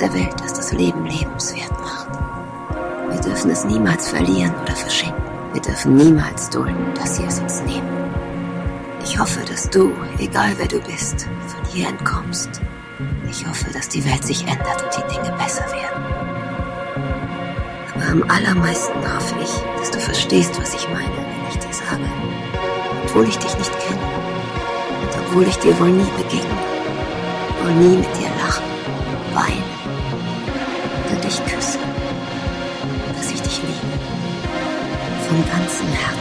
Der Welt, das das Leben lebenswert macht. Wir dürfen es niemals verlieren oder verschenken. Wir dürfen niemals dulden, dass sie es uns nehmen. Ich hoffe, dass du, egal wer du bist, von hier entkommst. Ich hoffe, dass die Welt sich ändert und die Dinge besser werden. Aber am allermeisten hoffe ich, dass du verstehst, was ich meine, wenn ich dir sage. Obwohl ich dich nicht kenne und obwohl ich dir wohl nie begegne, wohl nie mit dir Von ganzem Herzen.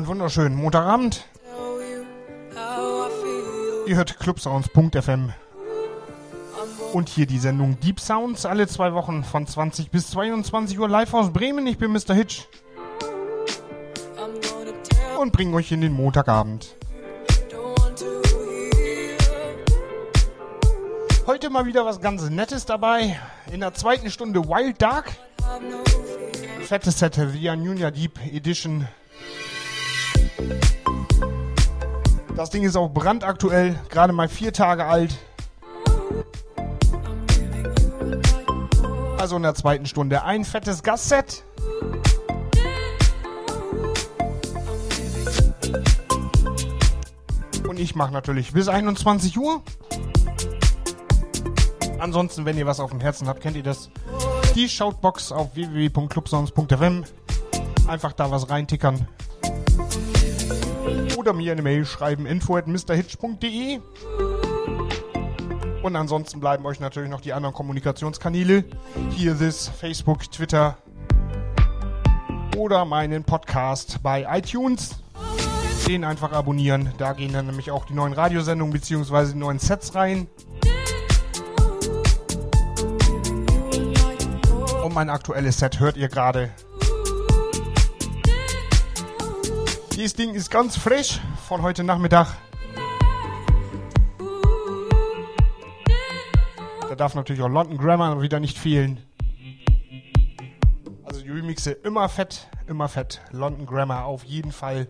Einen wunderschönen Montagabend. Ihr hört clubsounds.fm. Und hier die Sendung Deep Sounds alle zwei Wochen von 20 bis 22 Uhr live aus Bremen. Ich bin Mr. Hitch. Und bringe euch in den Montagabend. Heute mal wieder was ganz Nettes dabei. In der zweiten Stunde Wild Dark. Fettes Set, The Junior Deep Edition Das Ding ist auch brandaktuell, gerade mal vier Tage alt. Also in der zweiten Stunde ein fettes Gastset. Und ich mache natürlich bis 21 Uhr. Ansonsten, wenn ihr was auf dem Herzen habt, kennt ihr das. Die Shoutbox auf www.clubsounds.fm. Einfach da was reintickern oder mir eine Mail schreiben info at mrhitch.de. Und ansonsten bleiben euch natürlich noch die anderen Kommunikationskanäle. Hier this, Facebook, Twitter oder meinen Podcast bei iTunes. Den einfach abonnieren. Da gehen dann nämlich auch die neuen Radiosendungen bzw. die neuen Sets rein. Und mein aktuelles Set hört ihr gerade. Dieses Ding ist ganz frisch von heute Nachmittag. Da darf natürlich auch London Grammar wieder nicht fehlen. Also die Remixe immer fett, immer fett. London Grammar auf jeden Fall.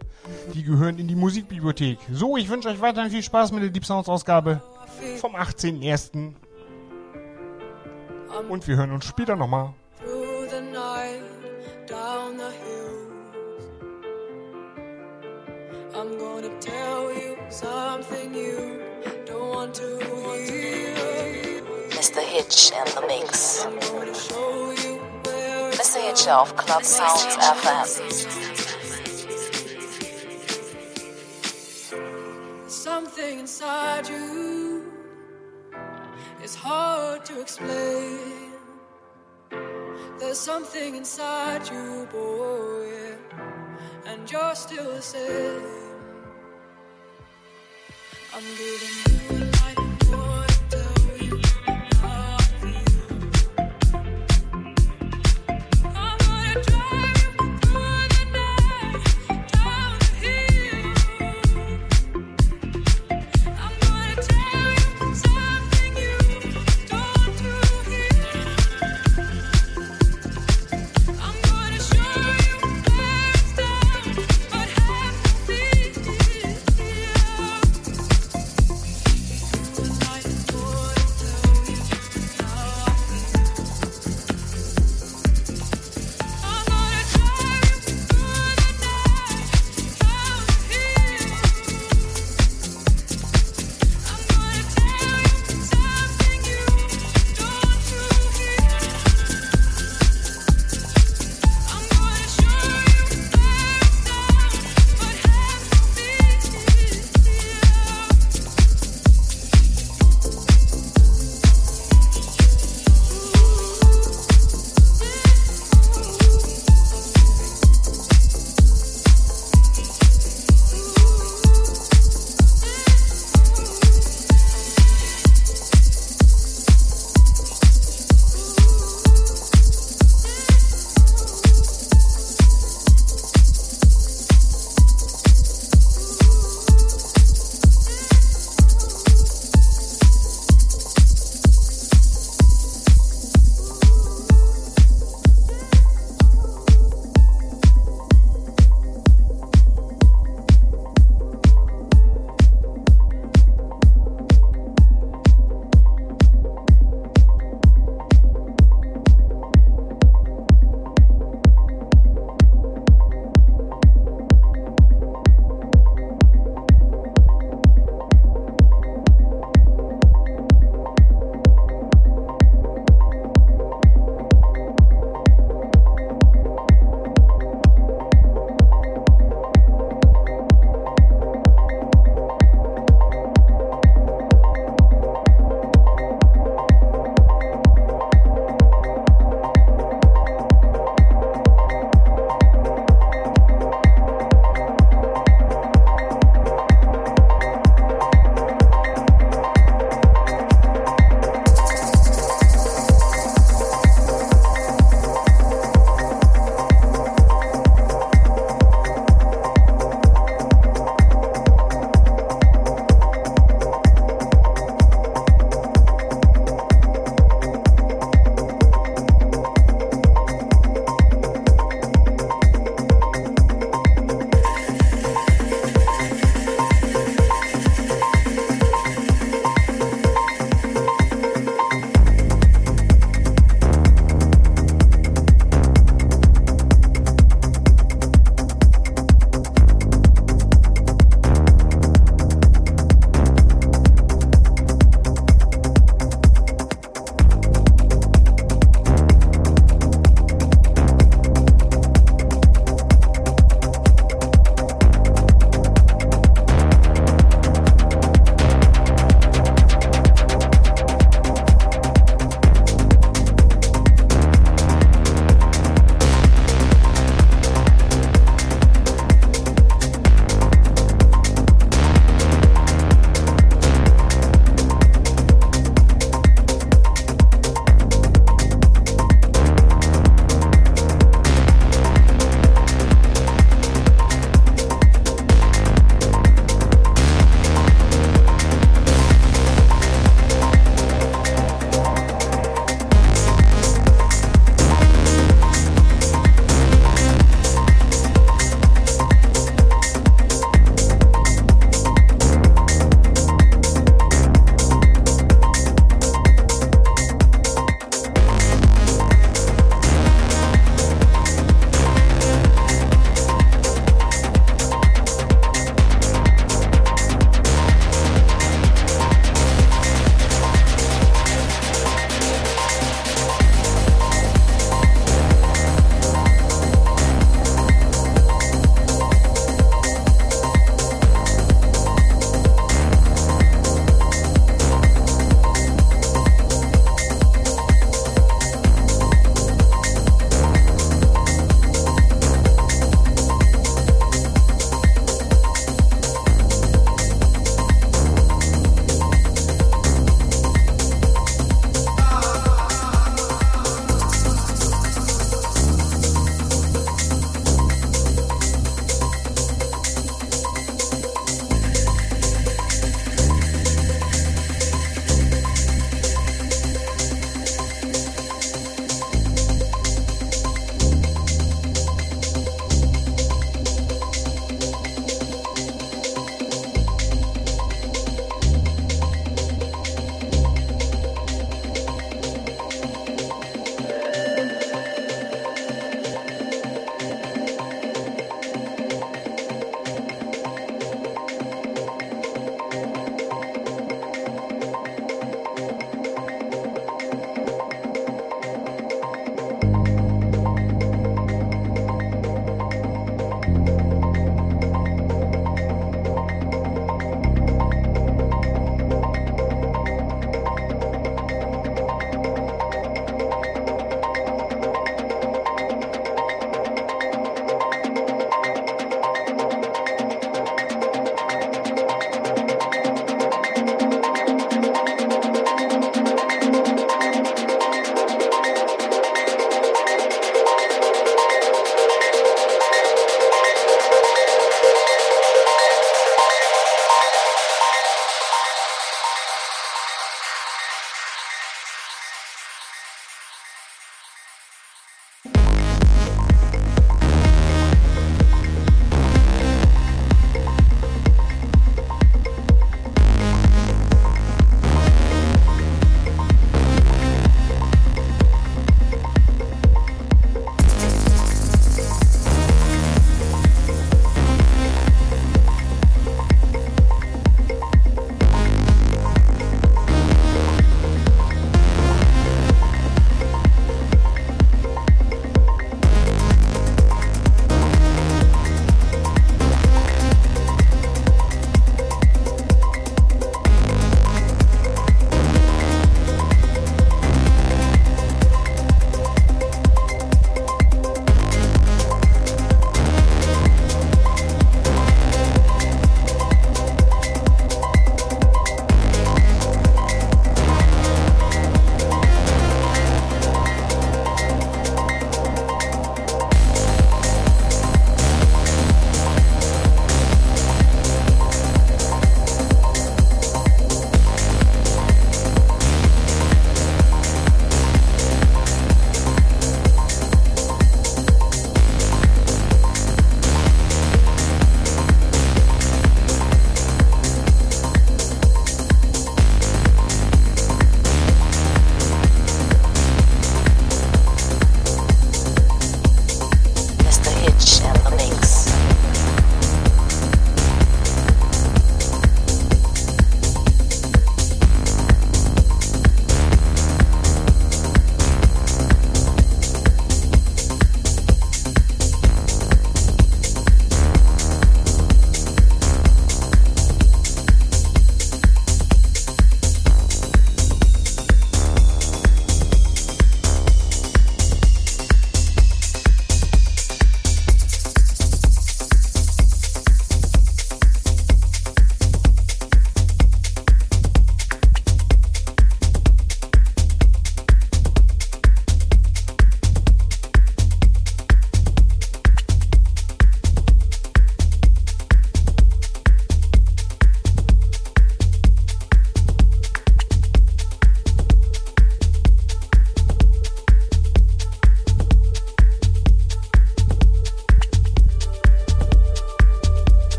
Die gehören in die Musikbibliothek. So, ich wünsche euch weiterhin viel Spaß mit der Deep Sounds Ausgabe vom 18.01. Und wir hören uns später nochmal. I'm gonna tell you something you don't want to hear. Mr. Hitch and the Mix. Mr. Hitch of Club Sounds FM. Something inside you is hard to explain. There's something inside you, boy, and you're still the same. I'm giving you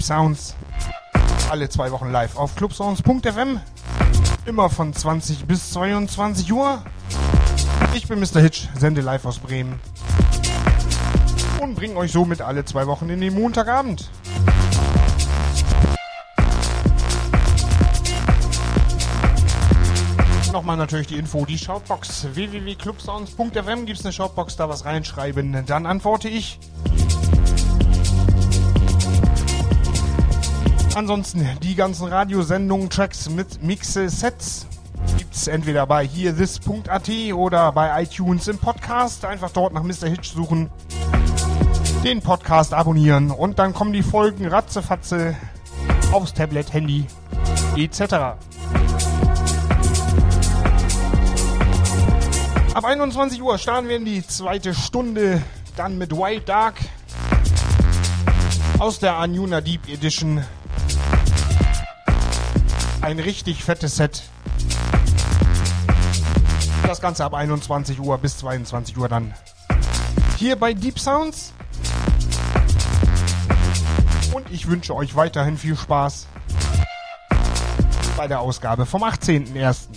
Deep Sounds. Alle zwei Wochen live auf clubsounds.fm. Immer von 20 bis 22 Uhr. Ich bin Mr. Hitch, sende live aus Bremen. Und bringe euch somit alle zwei Wochen in den Montagabend. Nochmal natürlich die Info, die Shoutbox www.clubsounds.fm gibt es eine Shoutbox, da was reinschreiben, dann antworte ich. Ansonsten die ganzen Radiosendungen, Tracks mit Mixe, Sets gibt es entweder bei hearthis.at oder bei iTunes im Podcast. Einfach dort nach Mr. Hitch suchen, den Podcast abonnieren und dann kommen die Folgen ratzefatze aufs Tablet, Handy etc. Ab 21 Uhr starten wir in die zweite Stunde, dann mit Wild Dark aus der Anjuna Deep Edition. Ein richtig fettes Set. Das Ganze ab 21 Uhr bis 22 Uhr dann. Hier bei Deep Sounds. Und ich wünsche euch weiterhin viel Spaß bei der Ausgabe vom 18.01.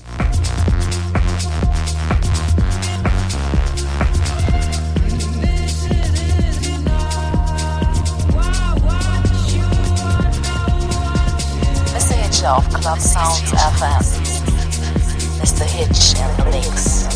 Of Club Sounds FM. Mr. Hitch in the mix.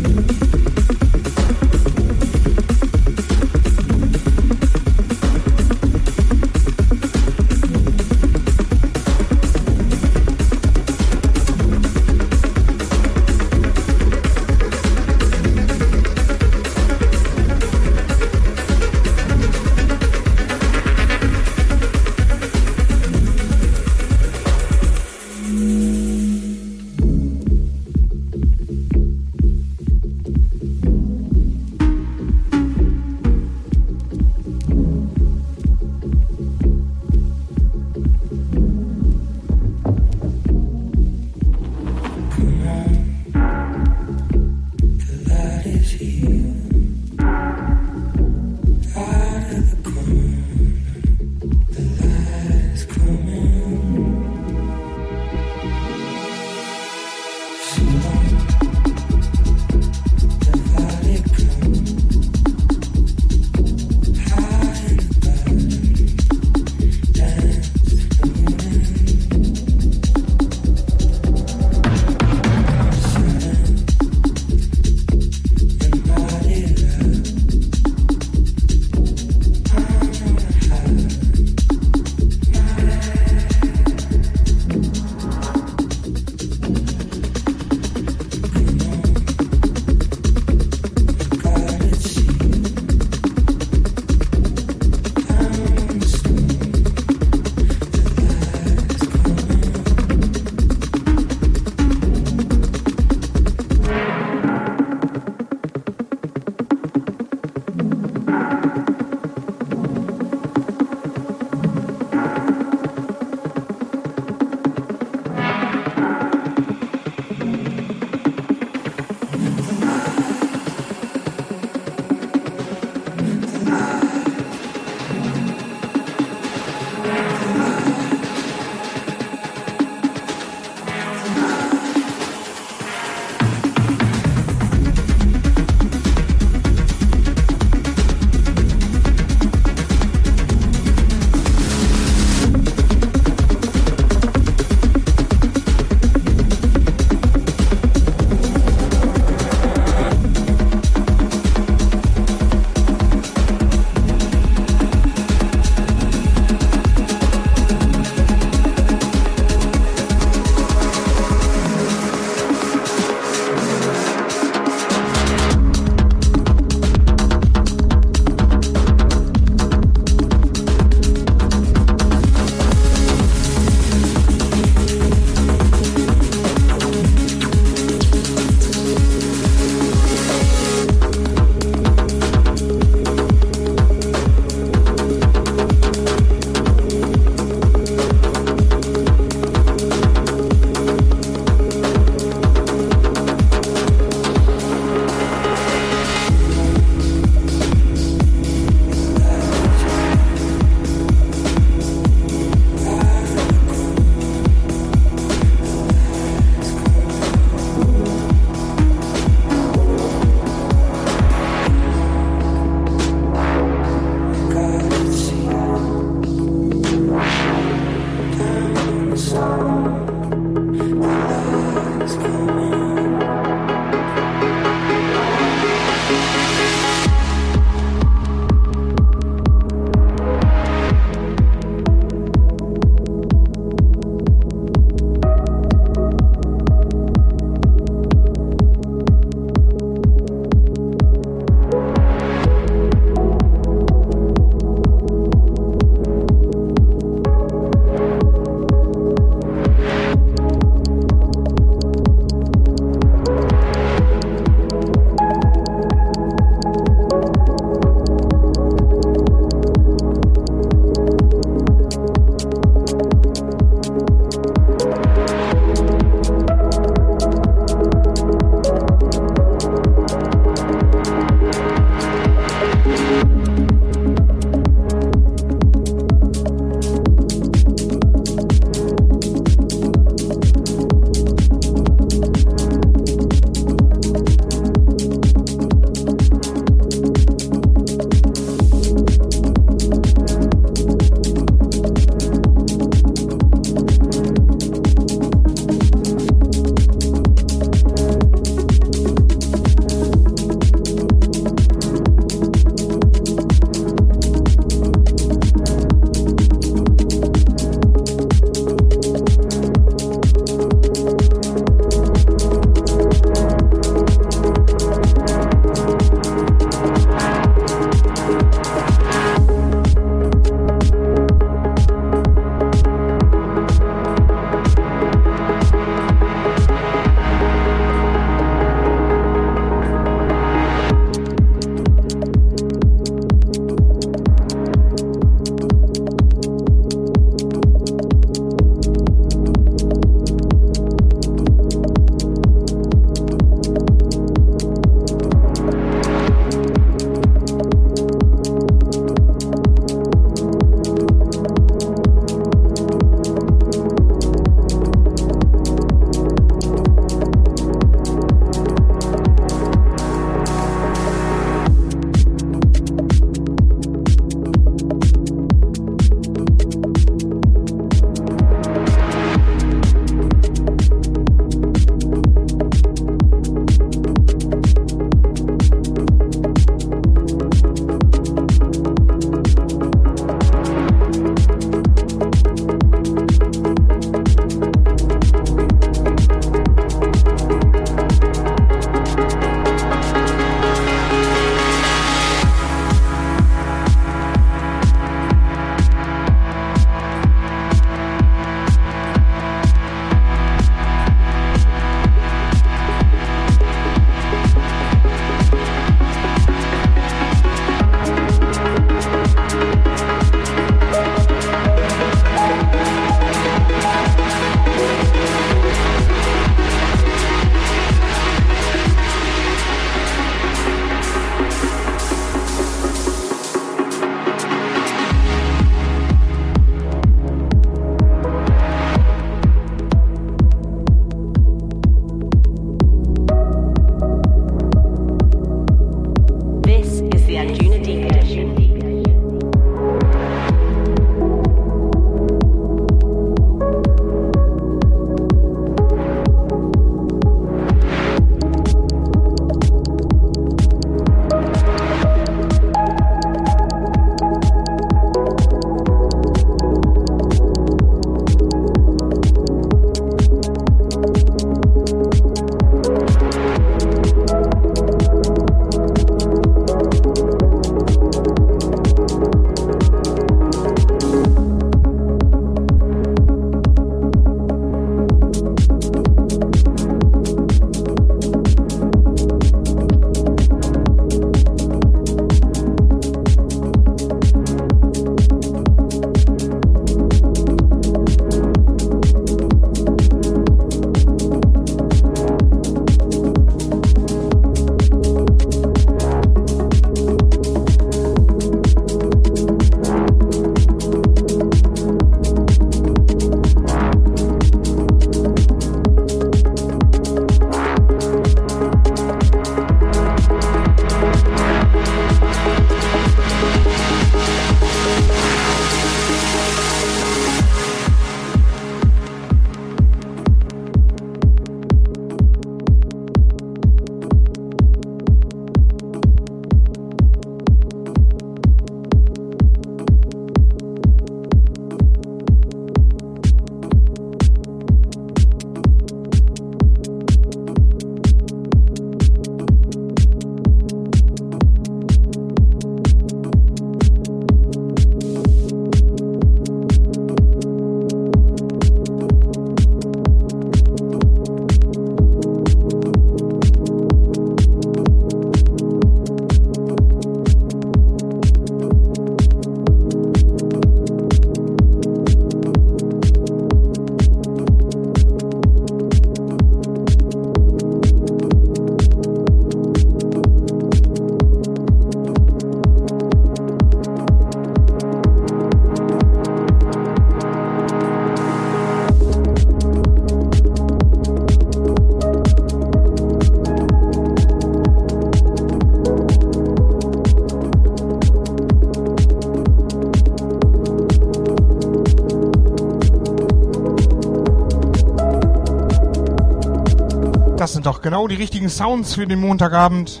Das sind doch genau die richtigen Sounds für den Montagabend.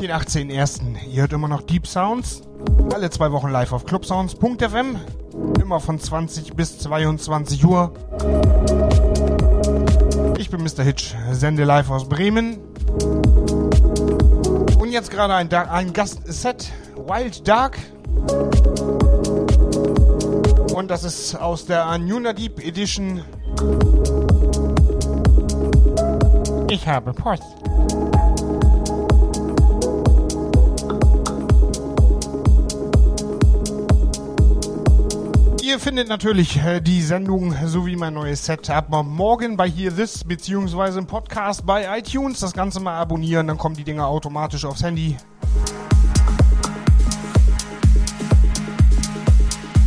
Den 18.01. Ihr hört immer noch Deep Sounds. Alle zwei Wochen live auf clubsounds.fm. Immer von 20 bis 22 Uhr. Ich bin Mr. Hitch, sende live aus Bremen. Und jetzt gerade ein, ein Gastset, Wild Dark. Und das ist aus der Anjuna Deep Edition. Ich habe Post. Ihr findet natürlich äh, die Sendung sowie mein neues Set ab morgen bei Hear This beziehungsweise im Podcast bei iTunes. Das Ganze mal abonnieren, dann kommen die Dinger automatisch aufs Handy.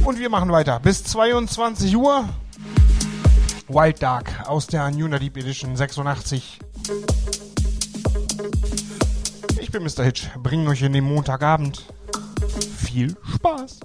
Und wir machen weiter bis 22 Uhr. Wild Dark aus der New Deep Edition 86. Ich bin Mr. Hitch, bringen euch in den Montagabend viel Spaß.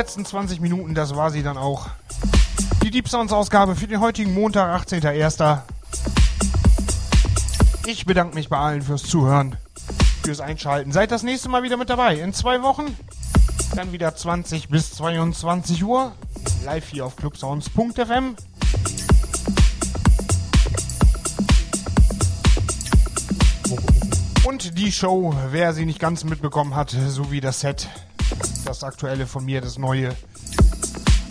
Letzten 20 Minuten, das war sie dann auch. Die Deep Sounds Ausgabe für den heutigen Montag, 18.01. Ich bedanke mich bei allen fürs Zuhören, fürs Einschalten. Seid das nächste Mal wieder mit dabei. In zwei Wochen, dann wieder 20 bis 22 Uhr, live hier auf clubsounds.fm. Und die Show, wer sie nicht ganz mitbekommen hat, sowie das Set, das aktuelle von mir, das neue.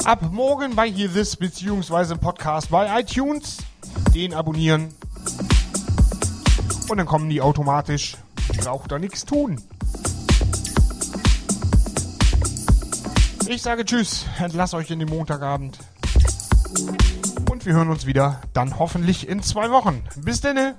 Ab morgen bei Here This beziehungsweise Podcast bei iTunes. Den abonnieren. Und dann kommen die automatisch. Braucht da nichts tun. Ich sage Tschüss, entlasse euch in den Montagabend. Und wir hören uns wieder dann hoffentlich in zwei Wochen. Bis denne.